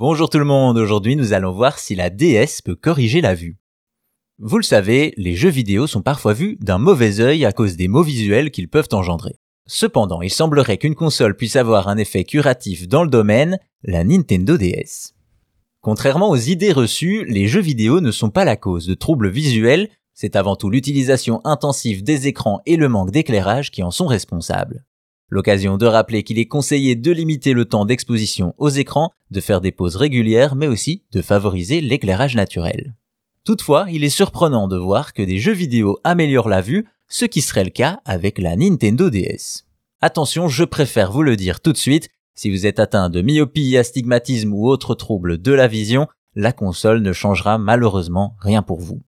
Bonjour tout le monde, aujourd'hui nous allons voir si la DS peut corriger la vue. Vous le savez, les jeux vidéo sont parfois vus d'un mauvais œil à cause des mots visuels qu'ils peuvent engendrer. Cependant, il semblerait qu'une console puisse avoir un effet curatif dans le domaine, la Nintendo DS. Contrairement aux idées reçues, les jeux vidéo ne sont pas la cause de troubles visuels, c'est avant tout l'utilisation intensive des écrans et le manque d'éclairage qui en sont responsables. L'occasion de rappeler qu'il est conseillé de limiter le temps d'exposition aux écrans, de faire des pauses régulières, mais aussi de favoriser l'éclairage naturel. Toutefois, il est surprenant de voir que des jeux vidéo améliorent la vue, ce qui serait le cas avec la Nintendo DS. Attention, je préfère vous le dire tout de suite, si vous êtes atteint de myopie, astigmatisme ou autres troubles de la vision, la console ne changera malheureusement rien pour vous.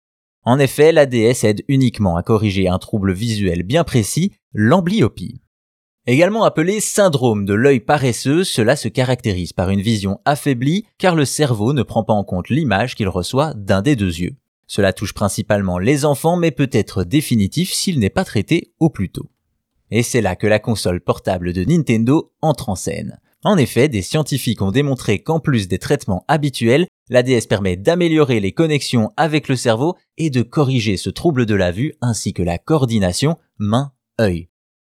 En effet, la DS aide uniquement à corriger un trouble visuel bien précis, l'amblyopie. Également appelé syndrome de l'œil paresseux, cela se caractérise par une vision affaiblie car le cerveau ne prend pas en compte l'image qu'il reçoit d'un des deux yeux. Cela touche principalement les enfants mais peut être définitif s'il n'est pas traité au plus tôt. Et c'est là que la console portable de Nintendo entre en scène. En effet, des scientifiques ont démontré qu'en plus des traitements habituels, la DS permet d'améliorer les connexions avec le cerveau et de corriger ce trouble de la vue ainsi que la coordination main-œil.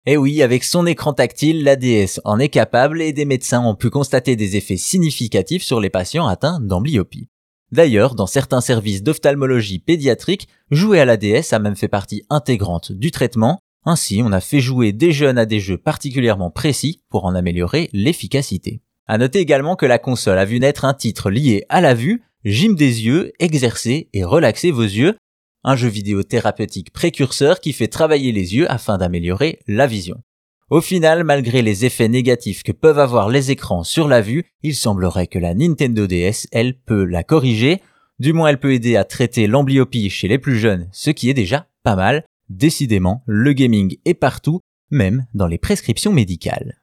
Et eh oui, avec son écran tactile, la DS en est capable et des médecins ont pu constater des effets significatifs sur les patients atteints d'amblyopie. D'ailleurs, dans certains services d'ophtalmologie pédiatrique, jouer à la DS a même fait partie intégrante du traitement. Ainsi, on a fait jouer des jeunes à des jeux particulièrement précis pour en améliorer l'efficacité. À noter également que la console a vu naître un titre lié à la vue, Gym des yeux, exercer et relaxer vos yeux, un jeu vidéo thérapeutique précurseur qui fait travailler les yeux afin d'améliorer la vision. Au final, malgré les effets négatifs que peuvent avoir les écrans sur la vue, il semblerait que la Nintendo DS, elle, peut la corriger. Du moins, elle peut aider à traiter l'amblyopie chez les plus jeunes, ce qui est déjà pas mal. Décidément, le gaming est partout, même dans les prescriptions médicales.